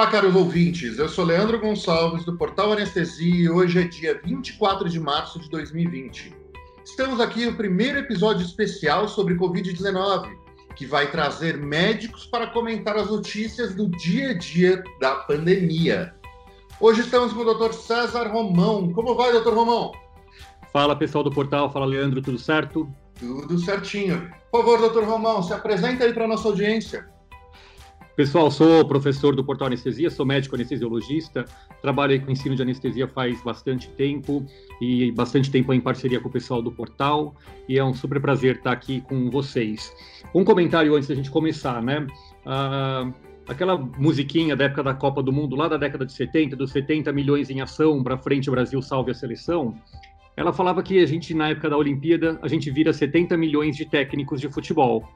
Olá, caros ouvintes. Eu sou Leandro Gonçalves, do Portal Anestesia, e hoje é dia 24 de março de 2020. Estamos aqui no primeiro episódio especial sobre Covid-19, que vai trazer médicos para comentar as notícias do dia a dia da pandemia. Hoje estamos com o Dr. César Romão. Como vai, Dr. Romão? Fala, pessoal do portal. Fala, Leandro. Tudo certo? Tudo certinho. Por favor, Dr. Romão, se apresenta aí para a nossa audiência. Pessoal, sou professor do Portal Anestesia, sou médico anestesiologista, trabalho com ensino de anestesia faz bastante tempo e bastante tempo em parceria com o pessoal do Portal e é um super prazer estar aqui com vocês. Um comentário antes da gente começar, né? Ah, aquela musiquinha da época da Copa do Mundo, lá da década de 70, dos 70 milhões em ação, para frente Brasil salve a seleção, ela falava que a gente, na época da Olimpíada, a gente vira 70 milhões de técnicos de futebol.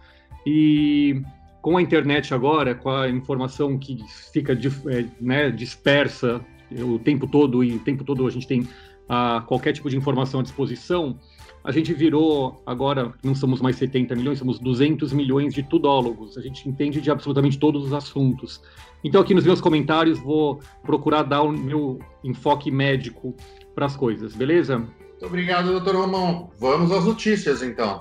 E com a internet agora, com a informação que fica é, né, dispersa o tempo todo e o tempo todo a gente tem a, qualquer tipo de informação à disposição, a gente virou agora, não somos mais 70 milhões, somos 200 milhões de tudólogos. A gente entende de absolutamente todos os assuntos. Então, aqui nos meus comentários, vou procurar dar o meu enfoque médico para as coisas, beleza? Muito obrigado, doutor Romão. Vamos às notícias, então.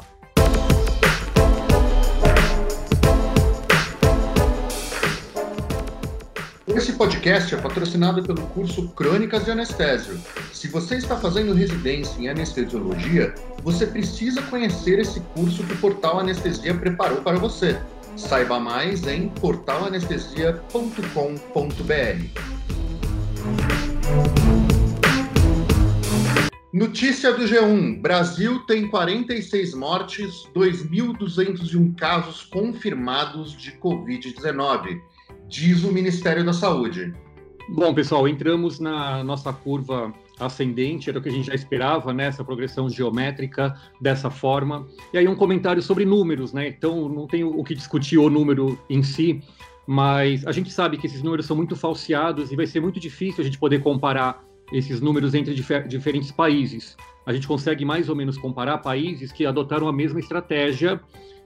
Esse podcast é patrocinado pelo curso Crônicas de Anestésio. Se você está fazendo residência em anestesiologia, você precisa conhecer esse curso que o Portal Anestesia preparou para você. Saiba mais em portalanestesia.com.br. Notícia do G1: Brasil tem 46 mortes, 2.201 casos confirmados de Covid-19 diz o Ministério da Saúde. Bom, pessoal, entramos na nossa curva ascendente, era o que a gente já esperava, né? Essa progressão geométrica dessa forma. E aí um comentário sobre números, né? Então não tem o que discutir o número em si, mas a gente sabe que esses números são muito falseados e vai ser muito difícil a gente poder comparar esses números entre difer diferentes países. A gente consegue mais ou menos comparar países que adotaram a mesma estratégia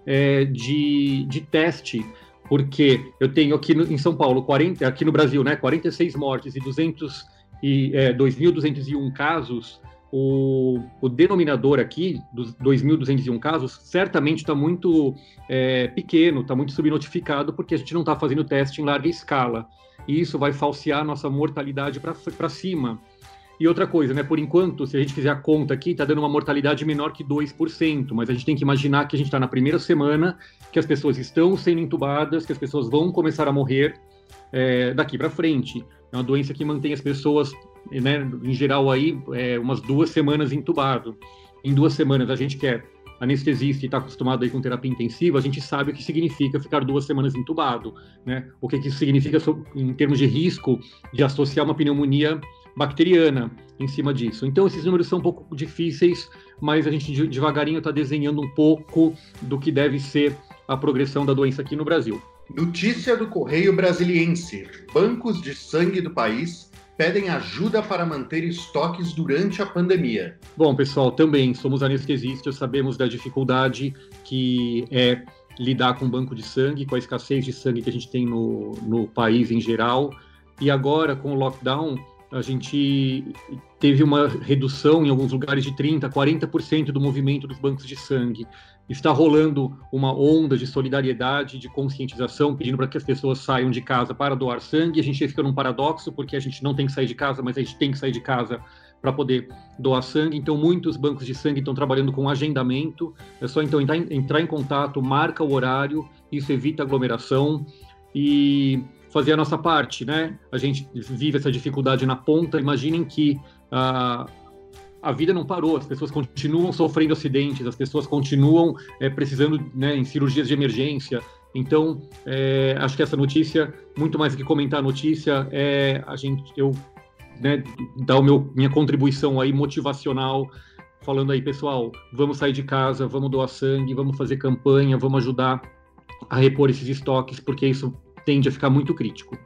é, de, de teste porque eu tenho aqui no, em São Paulo, 40, aqui no Brasil, né, 46 mortes e 200 e é, 2.201 casos, o, o, denominador aqui dos 2.201 casos certamente está muito é, pequeno, está muito subnotificado, porque a gente não está fazendo teste em larga escala. E isso vai falsear nossa mortalidade para cima. E outra coisa, né? Por enquanto, se a gente fizer a conta aqui, está dando uma mortalidade menor que 2%, mas a gente tem que imaginar que a gente está na primeira semana, que as pessoas estão sendo entubadas, que as pessoas vão começar a morrer é, daqui para frente. É uma doença que mantém as pessoas, né, em geral, aí, é, umas duas semanas entubado. Em duas semanas, a gente quer anestesista e está acostumado aí com terapia intensiva, a gente sabe o que significa ficar duas semanas entubado, né? O que, que isso significa em termos de risco de associar uma pneumonia bacteriana em cima disso. Então, esses números são um pouco difíceis, mas a gente devagarinho está desenhando um pouco do que deve ser a progressão da doença aqui no Brasil. Notícia do Correio Brasiliense: bancos de sangue do país pedem ajuda para manter estoques durante a pandemia. Bom, pessoal, também somos anestesistas, sabemos da dificuldade que é lidar com banco de sangue, com a escassez de sangue que a gente tem no, no país em geral. E agora, com o lockdown, a gente teve uma redução em alguns lugares de 30%, 40% do movimento dos bancos de sangue. Está rolando uma onda de solidariedade, de conscientização, pedindo para que as pessoas saiam de casa para doar sangue. A gente fica num paradoxo, porque a gente não tem que sair de casa, mas a gente tem que sair de casa para poder doar sangue. Então, muitos bancos de sangue estão trabalhando com agendamento. É só então entrar, entrar em contato, marca o horário, isso evita aglomeração. E fazer a nossa parte, né? A gente vive essa dificuldade na ponta. Imaginem que a, a vida não parou, as pessoas continuam sofrendo acidentes, as pessoas continuam é, precisando né, em cirurgias de emergência. Então, é, acho que essa notícia, muito mais do que comentar a notícia, é a gente, eu né, dar o meu, minha contribuição aí motivacional, falando aí, pessoal, vamos sair de casa, vamos doar sangue, vamos fazer campanha, vamos ajudar a repor esses estoques, porque isso tende a ficar muito crítico.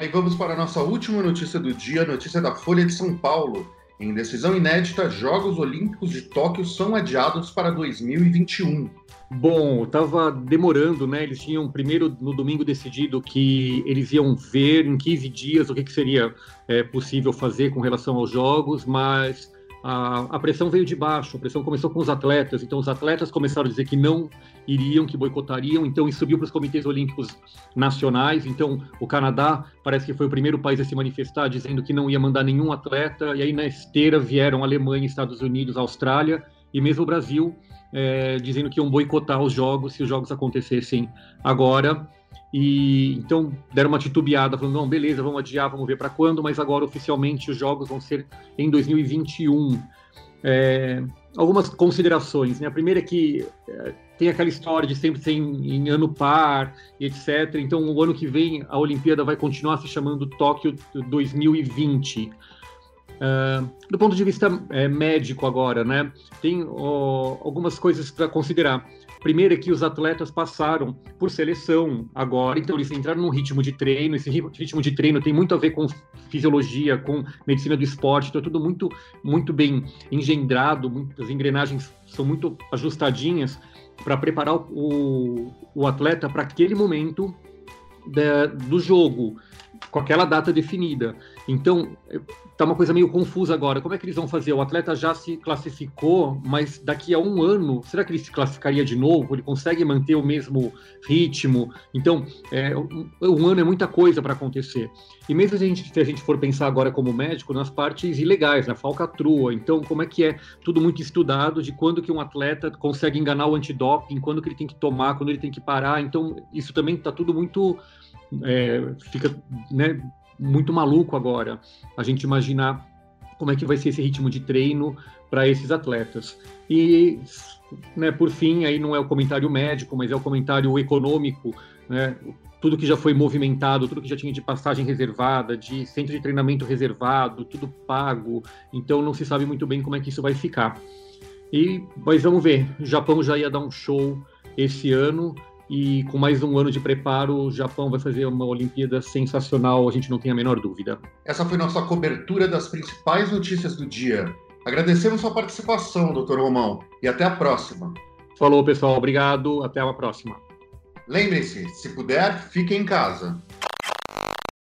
Aí vamos para a nossa última notícia do dia, notícia da Folha de São Paulo. Em decisão inédita, Jogos Olímpicos de Tóquio são adiados para 2021. Bom, estava demorando, né? Eles tinham primeiro no domingo decidido que eles iam ver em 15 dias o que, que seria é, possível fazer com relação aos jogos, mas a, a, pressão veio de baixo, a pressão começou com os atletas, então os atletas começaram a dizer que não iriam, que boicotariam, então isso subiu para os comitês olímpicos nacionais, então o Canadá parece que foi o primeiro país a se manifestar dizendo que não ia mandar nenhum atleta, e aí na esteira vieram Alemanha, Estados Unidos, Austrália, e mesmo o Brasil é, dizendo que iam boicotar os jogos se os jogos acontecessem agora. E então deram uma titubeada, falando: não, beleza, vamos adiar, vamos ver para quando, mas agora oficialmente os jogos vão ser em 2021. É, algumas considerações. Né? A primeira é que é, tem aquela história de sempre ser em, em, ano par etc. Então, o ano que vem a Olimpíada vai continuar se chamando Tóquio 2020. Uh, do ponto de vista é, médico agora, né, tem ó, algumas coisas para considerar. Primeiro é que os atletas passaram por seleção agora, então eles entraram num ritmo de treino. Esse ritmo de treino tem muito a ver com fisiologia, com medicina do esporte, então é tudo muito, muito bem engendrado, muitas engrenagens são muito ajustadinhas para preparar o, o atleta para aquele momento da, do jogo, com aquela data definida. Então, tá uma coisa meio confusa agora. Como é que eles vão fazer? O atleta já se classificou, mas daqui a um ano, será que ele se classificaria de novo? Ele consegue manter o mesmo ritmo? Então, é, um, um ano é muita coisa para acontecer. E mesmo se a, gente, se a gente for pensar agora como médico, nas partes ilegais, na falcatrua, então como é que é tudo muito estudado de quando que um atleta consegue enganar o antidoping, quando que ele tem que tomar, quando ele tem que parar. Então, isso também está tudo muito... É, fica né, muito maluco agora a gente imaginar como é que vai ser esse ritmo de treino para esses atletas. E, né, por fim, aí não é o comentário médico, mas é o comentário econômico, né? Tudo que já foi movimentado, tudo que já tinha de passagem reservada, de centro de treinamento reservado, tudo pago. Então não se sabe muito bem como é que isso vai ficar. E mas vamos ver. O Japão já ia dar um show esse ano e com mais um ano de preparo, o Japão vai fazer uma Olimpíada sensacional, a gente não tem a menor dúvida. Essa foi nossa cobertura das principais notícias do dia. Agradecemos sua participação, Dr. Romão, e até a próxima. Falou, pessoal. Obrigado. Até a próxima. Lembre-se, se puder, fique em casa.